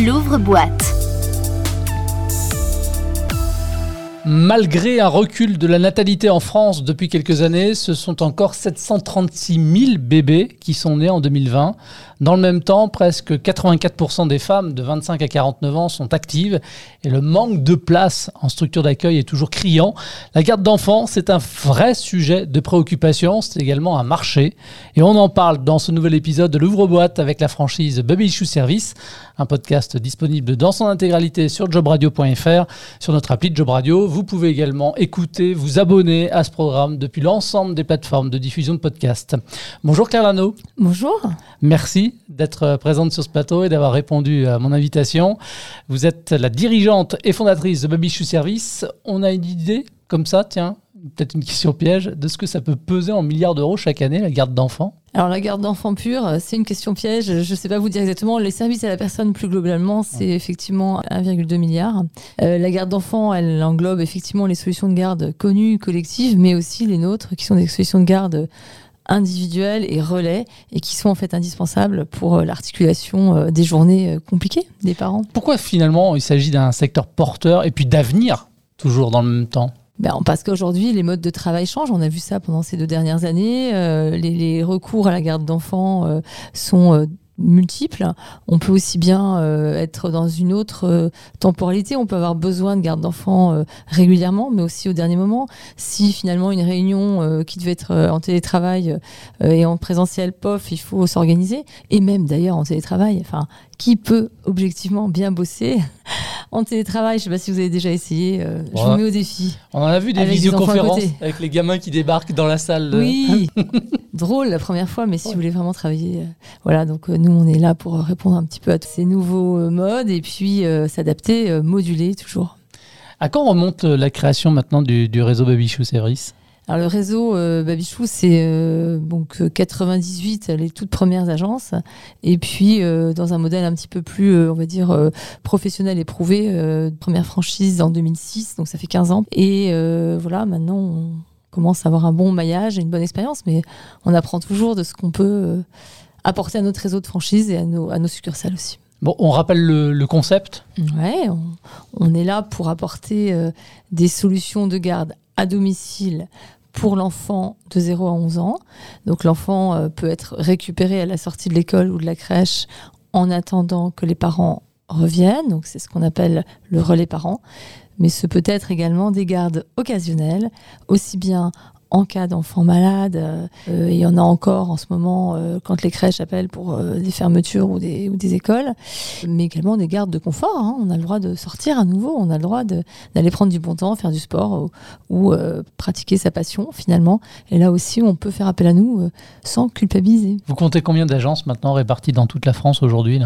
L'ouvre-boîte. Malgré un recul de la natalité en France depuis quelques années, ce sont encore 736 000 bébés qui sont nés en 2020. Dans le même temps, presque 84% des femmes de 25 à 49 ans sont actives et le manque de place en structure d'accueil est toujours criant. La garde d'enfants, c'est un vrai sujet de préoccupation, c'est également un marché et on en parle dans ce nouvel épisode de l'ouvre-boîte avec la franchise Baby Issue Service, un podcast disponible dans son intégralité sur jobradio.fr, sur notre appli Job Radio. Pouvez également écouter, vous abonner à ce programme depuis l'ensemble des plateformes de diffusion de podcasts. Bonjour Claire Lano. Bonjour. Merci d'être présente sur ce plateau et d'avoir répondu à mon invitation. Vous êtes la dirigeante et fondatrice de Baby Service. On a une idée comme ça, tiens, peut-être une question piège, de ce que ça peut peser en milliards d'euros chaque année, la garde d'enfants? Alors la garde d'enfants pure, c'est une question piège. Je ne sais pas vous dire exactement. Les services à la personne plus globalement, c'est effectivement 1,2 milliard. Euh, la garde d'enfants, elle englobe effectivement les solutions de garde connues, collectives, mais aussi les nôtres, qui sont des solutions de garde individuels et relais et qui sont en fait indispensables pour euh, l'articulation euh, des journées euh, compliquées des parents. Pourquoi finalement il s'agit d'un secteur porteur et puis d'avenir toujours dans le même temps? Ben, parce qu'aujourd'hui, les modes de travail changent. On a vu ça pendant ces deux dernières années. les, recours à la garde d'enfants sont multiples. On peut aussi bien euh, être dans une autre euh, temporalité. On peut avoir besoin de garde d'enfants euh, régulièrement, mais aussi au dernier moment. Si finalement une réunion qui devait être en télétravail et en présentiel, pof, il faut s'organiser. Et même d'ailleurs en télétravail. Enfin, qui peut objectivement bien bosser en télétravail Je ne sais pas si vous avez déjà essayé. je vous mets au défi. On en a vu des visioconférences avec les gamins qui débarquent dans la salle. Oui, drôle la première fois, mais si vous voulez vraiment travailler, voilà. Donc nous on est là pour répondre un petit peu à tous ces nouveaux euh, modes et puis euh, s'adapter, euh, moduler toujours. À quand remonte la création maintenant du, réseau Babichou Service? Alors le réseau Babichou, c'est donc 98 les toutes premières agences, et puis dans un modèle un petit peu plus, on va dire professionnel éprouvé, première franchise en 2006, donc ça fait 15 ans. Et voilà, maintenant on commence à avoir un bon maillage et une bonne expérience, mais on apprend toujours de ce qu'on peut apporter à notre réseau de franchise et à nos, à nos succursales aussi. Bon, on rappelle le, concept Ouais, on, est là pour apporter euh, des solutions de garde à domicile pour l'enfant de 0 à 11 ans. Donc l'enfant euh, peut être récupéré à la sortie de l'école ou de la crèche en attendant que les parents reviennent. Donc c'est ce qu'on appelle le relais parent. Mais ce peut être également des gardes occasionnelles, aussi bien en cas d'enfants malades. Euh, il y en a encore en ce moment euh, quand les crèches appellent pour euh, des fermetures ou des, ou des, écoles, mais également des gardes de confort. Hein. On a le droit de sortir à nouveau, on a le droit d'aller prendre du bon temps, faire du sport ou, pratiquer sa passion finalement. Et là aussi, on peut faire appel à nous sans culpabiliser. Vous comptez combien d'agences maintenant réparties dans toute la France aujourd'hui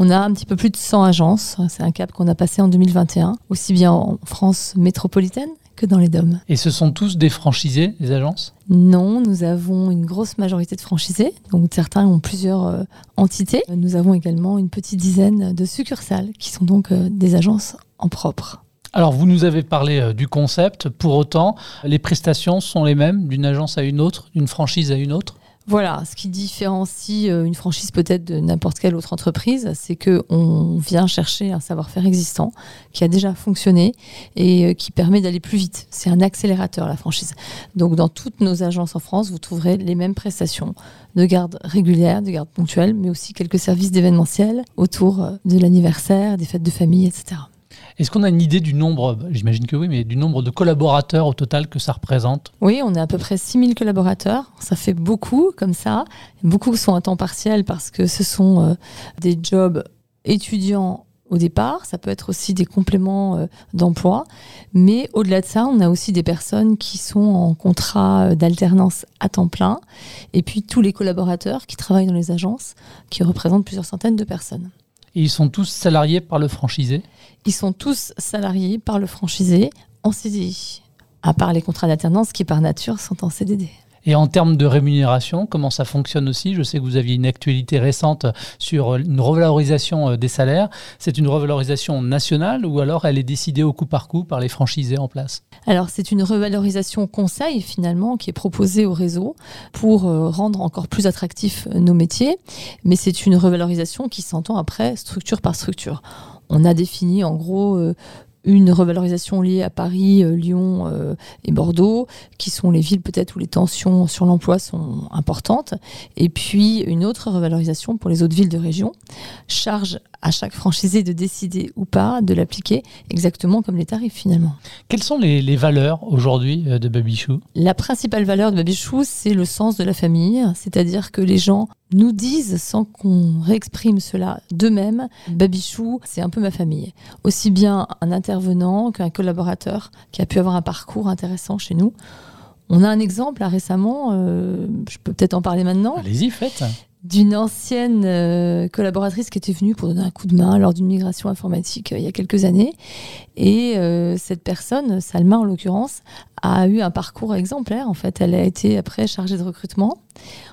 on a un petit peu plus de 100 agences. C'est un cap qu'on a passé en 2021, aussi bien en France métropolitaine que dans les DOM. Et ce sont tous des franchisés, les agences? Non, nous avons une grosse majorité de franchisés. Donc certains ont plusieurs euh, entités. Nous avons également une petite dizaine de succursales qui sont donc euh, des agences en propre. Alors, vous nous avez parlé euh, du concept. Pour autant, les prestations sont les mêmes d'une agence à une autre, d'une franchise à une autre? Voilà, ce qui différencie euh, une franchise peut-être de n'importe quelle autre entreprise, c'est que on vient chercher un savoir-faire existant qui a déjà fonctionné et euh, qui permet d'aller plus vite. C'est un accélérateur la franchise. Donc dans toutes nos agences en France, vous trouverez les mêmes prestations de garde régulière, de garde ponctuelle, mais aussi quelques services d'événementiel autour euh, de l'anniversaire, des fêtes de famille, etc. Est-ce qu'on a une idée du nombre, j'imagine que oui, mais du nombre de collaborateurs au total que ça représente Oui, on est à peu près 6000 collaborateurs. Ça fait beaucoup comme ça. Beaucoup sont à temps partiel parce que ce sont euh, des jobs étudiants au départ, ça peut être aussi des compléments euh, d'emploi, mais au-delà de ça, on a aussi des personnes qui sont en contrat euh, d'alternance à temps plein, et puis tous les collaborateurs qui travaillent dans les agences, qui représentent plusieurs centaines de personnes. Ils sont tous salariés par le franchisé Ils sont tous salariés par le franchisé en CDI, à part les contrats d'alternance qui par nature sont en CDD. Et en termes de rémunération, comment ça fonctionne aussi? Je sais que vous aviez une actualité récente sur une revalorisation euh, des salaires. C'est une revalorisation nationale ou alors elle est décidée au coup par coup par les franchisés en place? Alors c'est une revalorisation conseil finalement qui est proposée au réseau pour euh, rendre encore plus attractifs nos métiers, mais c'est une revalorisation qui s'entend après structure par structure. On a défini en gros euh, une revalorisation liée à Paris, euh, Lyon euh, et Bordeaux, qui sont les villes peut-être où les tensions sur l'emploi sont importantes, et puis une autre revalorisation pour les autres villes de région. Charge à chaque franchisé de décider ou pas de l'appliquer exactement comme les tarifs finalement. Quelles sont les, valeurs aujourd'hui euh, de Babichou La principale valeur de Babichou, c'est le sens de la famille, c'est-à-dire que les gens nous disent, sans qu'on réexprime cela d'eux-mêmes, Babichou, c'est un peu ma famille. Aussi bien un intervenant qu'un collaborateur qui a pu avoir un parcours intéressant chez nous. On a un exemple là, récemment, euh, je peux peut-être en parler maintenant. Allez-y, faites d'une ancienne euh, collaboratrice qui était venue pour donner un coup de main lors d'une migration informatique euh, il y a quelques années. Et euh, cette personne, Salma en l'occurrence, a eu un parcours exemplaire. En fait, elle a été après chargée de recrutement.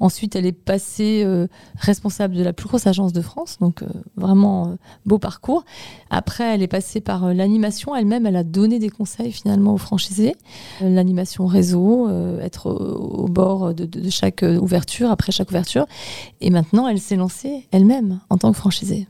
Ensuite, elle est passée euh, responsable de la plus grosse agence de France, donc euh, vraiment euh, beau parcours. Après, elle est passée par l'animation elle-même. Elle a donné des conseils finalement aux franchisés, l'animation réseau, être au, bord de, de, chaque ouverture, après chaque ouverture. Et maintenant, elle s'est lancée elle-même en tant que franchisée.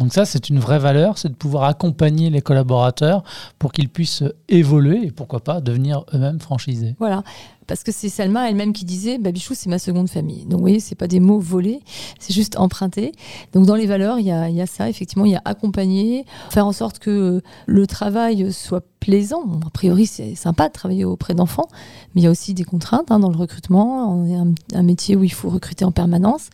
Donc ça, c'est une vraie valeur, c'est de pouvoir accompagner les collaborateurs pour qu'ils puissent évoluer et pourquoi pas devenir eux-mêmes franchisés. Voilà parce que c'est Salma elle-même qui disait Babichou, c'est ma seconde famille. Donc, vous voyez, c'est pas des mots volés, c'est juste emprunté. Donc, dans les valeurs, il y a, ça, effectivement, il y a accompagner, faire en sorte que le travail soit plaisant. a priori, c'est sympa de travailler auprès d'enfants, mais il y a aussi des contraintes hein, dans le recrutement. On est un, métier où il faut recruter en permanence,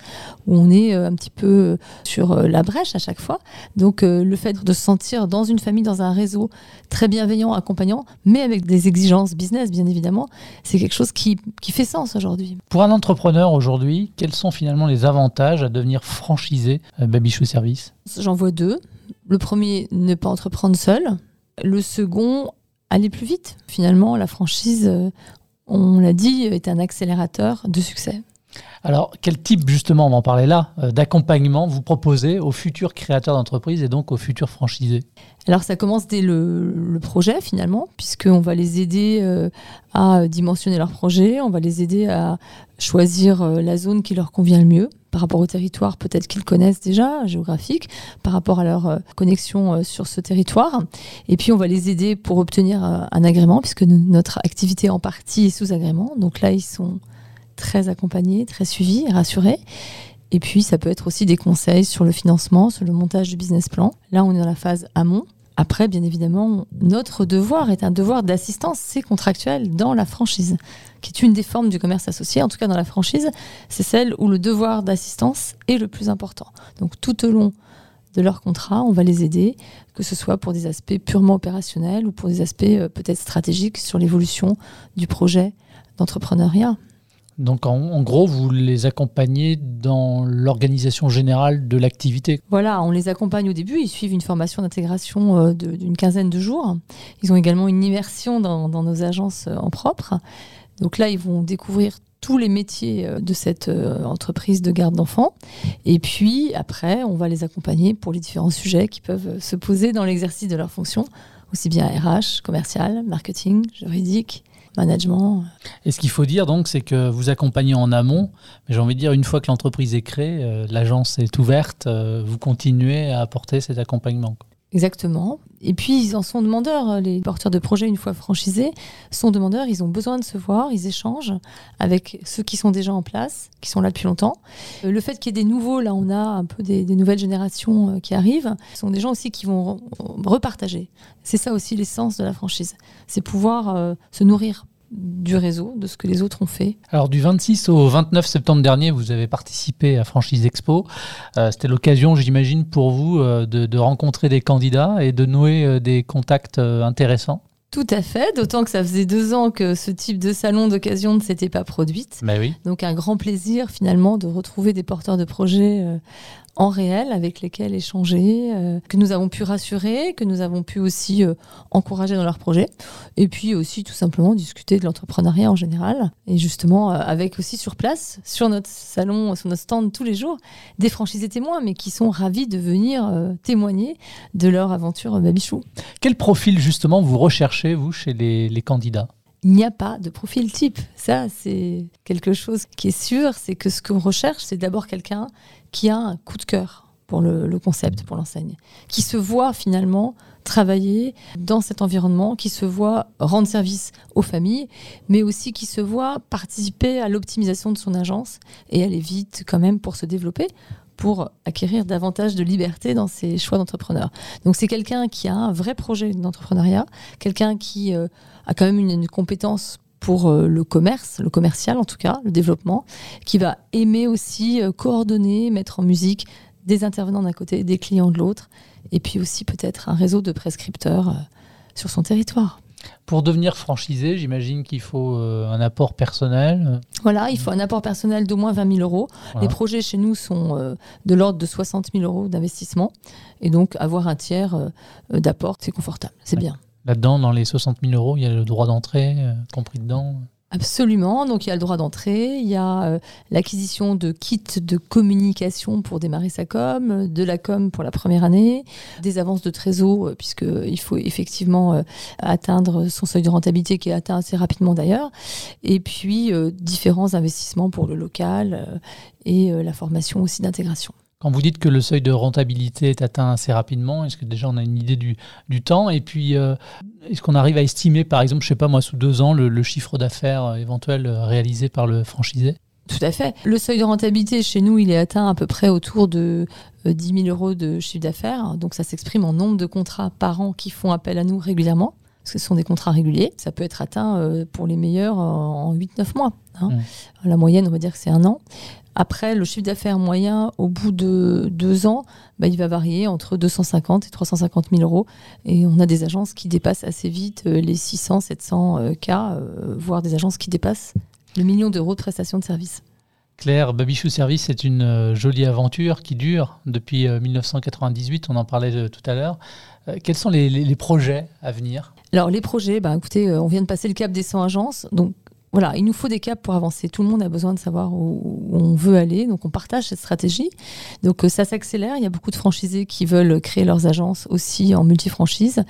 où on est euh, un petit peu sur euh, la brèche à chaque fois. Donc, euh, le fait de se sentir dans une famille, dans un réseau très bienveillant, accompagnant, mais avec des exigences business, bien évidemment, c'est quelque chose qui, fait sens aujourd'hui. Pour un entrepreneur aujourd'hui, quels sont finalement les avantages à devenir franchisé Babichou Service? J'en vois deux. Le premier, ne pas entreprendre seul. Le second, aller plus vite. Finalement, la franchise, euh, on l'a dit, est un accélérateur de succès. Alors, quel type, justement, on en parler là, euh, d'accompagnement vous proposez aux futurs créateurs d'entreprise et donc aux futurs franchisés? Alors, ça commence dès le, projet, finalement, puisqu'on va les aider euh, à dimensionner leur projet, on va les aider à choisir euh, la zone qui leur convient le mieux par rapport au territoire peut-être qu'ils connaissent déjà, géographique, par rapport à leur connexion sur ce territoire. Et puis, on va les aider pour obtenir un agrément, puisque notre activité en partie est sous agrément. Donc là, ils sont très accompagné, très suivi, rassuré. Et puis, ça peut être aussi des conseils sur le financement, sur le montage du business plan. Là, on est dans la phase amont. Après, bien évidemment, notre devoir est un devoir d'assistance, c'est contractuel dans la franchise, qui est une des formes du commerce associé. En tout cas, dans la franchise, c'est celle où le devoir d'assistance est le plus important. Donc, tout au long de leur contrat, on va les aider, que ce soit pour des aspects purement opérationnels ou pour des aspects euh, peut-être stratégiques sur l'évolution du projet d'entrepreneuriat. Donc en, gros, vous les accompagnez dans l'organisation générale de l'activité. Voilà, on les accompagne au début, ils suivent une formation d'intégration euh, d'une quinzaine de jours. Ils ont également une immersion dans, nos agences euh, en propre. Donc là, ils vont découvrir tous les métiers euh, de cette entreprise de garde d'enfants. Et puis après, on va les accompagner pour les différents sujets qui peuvent se poser dans l'exercice de leur fonction, aussi bien RH, commercial, marketing, juridique, Et ce qu'il faut dire donc, c'est que vous accompagnez en amont, mais j'ai envie de dire, une fois que l'entreprise est créée, euh, l'agence est ouverte, euh, vous continuez à apporter cet accompagnement. Exactement. Et puis, ils en sont demandeurs. Les porteurs de projets, une fois franchisés, sont demandeurs. Ils ont besoin de se voir. Ils échangent avec ceux qui sont déjà en place, qui sont là depuis longtemps. Euh, le fait qu'il y ait des nouveaux, là, on a un peu des, nouvelles générations qui arrivent. Ce sont des gens aussi qui vont repartager. C'est ça aussi l'essence de la franchise. C'est pouvoir se nourrir du réseau, de ce que les autres ont fait. Alors du 26 au 29 septembre dernier, vous avez participé à Franchise Expo. Euh, c'était l'occasion, j'imagine, pour vous euh, de, rencontrer des candidats et de nouer euh, des contacts intéressants. Tout à fait, d'autant que ça faisait deux ans que ce type de salon d'occasion ne s'était pas produite. Mais bah oui. Donc un grand plaisir finalement de retrouver des porteurs de projets en réel avec lesquels échanger, euh, que nous avons pu rassurer, que nous avons pu aussi euh, encourager dans leurs projets, et puis aussi tout simplement discuter de l'entrepreneuriat en général, et justement euh, avec aussi sur place, sur notre salon, sur notre stand tous les jours, des franchisés témoins, mais qui sont ravis de venir témoigner de leur aventure Babichou. Quel profil justement vous recherchez, vous, chez les candidats? Il n'y a pas de profil type. Ça, c'est quelque chose qui est sûr, c'est que ce qu'on recherche, c'est d'abord quelqu'un qui a un coup de cœur pour le, concept, pour l'enseigne, qui se voit finalement travailler dans cet environnement, qui se voit rendre service aux familles, mais aussi qui se voit participer à l'optimisation de son agence et aller vite quand même pour se développer pour acquérir davantage de liberté dans ses choix d'entrepreneur. Donc c'est quelqu'un qui a un vrai projet d'entrepreneuriat, quelqu'un qui euh, a quand même une, compétence pour euh, le commerce, le commercial en tout cas, le développement, qui va aimer aussi euh, coordonner, mettre en musique des intervenants d'un côté, des clients de l'autre, et puis aussi peut-être un réseau de prescripteurs sur son territoire. Pour devenir franchisé, j'imagine qu'il faut euh, un apport personnel. Voilà, il faut un apport personnel d'au moins 20 000 euros. Les projets chez nous sont euh, de l'ordre de 60 000 euros d'investissement. Et donc, avoir un tiers euh, d'apport, c'est confortable, c'est bien. Là-dedans, dans les 60 000 euros, il y a le droit d'entrée compris dedans Absolument. Donc il y a le droit d'entrée, il y a euh, l'acquisition de kits de communication pour démarrer sa com, de la com pour la première année, des avances de trésor, euh, puisqu'il faut effectivement euh, atteindre son seuil de rentabilité qui est atteint assez rapidement d'ailleurs, et puis différents investissements pour le local et la formation aussi d'intégration. Quand vous dites que le seuil de rentabilité est atteint assez rapidement, est-ce que déjà on a une idée du, temps Et puis, euh, est-ce qu'on arrive à estimer, par exemple, je sais pas moi, sous deux ans, le, chiffre d'affaires euh, éventuel euh, réalisé par le franchisé? Tout à fait. Le seuil de rentabilité chez nous, il est atteint à peu près autour de 10 000 euros de chiffre d'affaires. Donc ça s'exprime en nombre de contrats par an qui font appel à nous régulièrement, parce que ce sont des contrats réguliers. Ça peut être atteint pour les meilleurs en 8-9 mois. Hein. Mmh. La moyenne, on va dire que c'est un an. Après, le chiffre d'affaires moyen, au bout de deux ans, bah, il va varier entre 250 et 350 000 euros. Et on a des agences qui dépassent assez vite euh, les 600, 700 euh, cas, euh, voire des agences qui dépassent le million d'euros de prestations de services. Claire, Babichou Service, c'est une jolie aventure qui dure depuis 1998, on en parlait tout à l'heure. Quels sont les, projets à venir? Alors les projets, bah, écoutez, on vient de passer le cap des 100 agences, donc voilà, il nous faut des caps pour avancer. Tout le monde a besoin de savoir où, on veut aller. Donc, on partage cette stratégie. Donc, euh, ça s'accélère. Il y a beaucoup de franchisés qui veulent créer leurs agences aussi en multifranchise.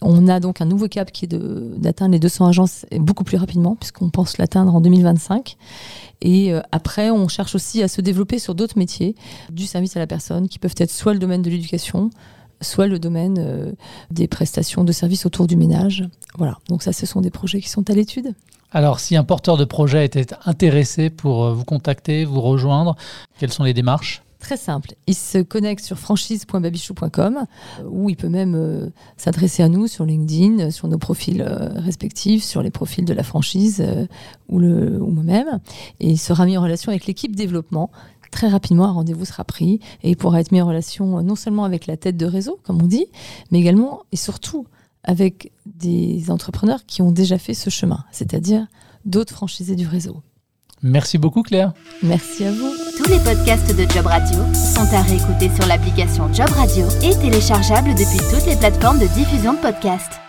On a donc un nouveau cap qui est d'atteindre les 200 agences beaucoup plus rapidement, puisqu'on pense l'atteindre en 2025. Et euh, après, on cherche aussi à se développer sur d'autres métiers du service à la personne, qui peuvent être soit le domaine de l'éducation, soit le domaine euh, des prestations de services autour du ménage. Voilà, donc ça, ce sont des projets qui sont à l'étude. Alors, si un porteur de projet était intéressé pour euh, vous contacter, vous rejoindre, quelles sont les démarches? Très simple. Il se connecte sur franchise.babichou.com où il peut même euh, s'adresser à nous sur LinkedIn, sur nos profils respectifs, sur les profils de la franchise ou, ou moi-même. Et il sera mis en relation avec l'équipe développement très rapidement, un rendez-vous sera pris et il pourra être mis en relation non seulement avec la tête de réseau, comme on dit, mais également et surtout avec des entrepreneurs qui ont déjà fait ce chemin, c'est-à-dire d'autres franchisés du réseau. Merci beaucoup Claire. Merci à vous. Tous les podcasts de Job Radio sont à réécouter sur l'application Job Radio et téléchargeables depuis toutes les plateformes de diffusion de podcasts.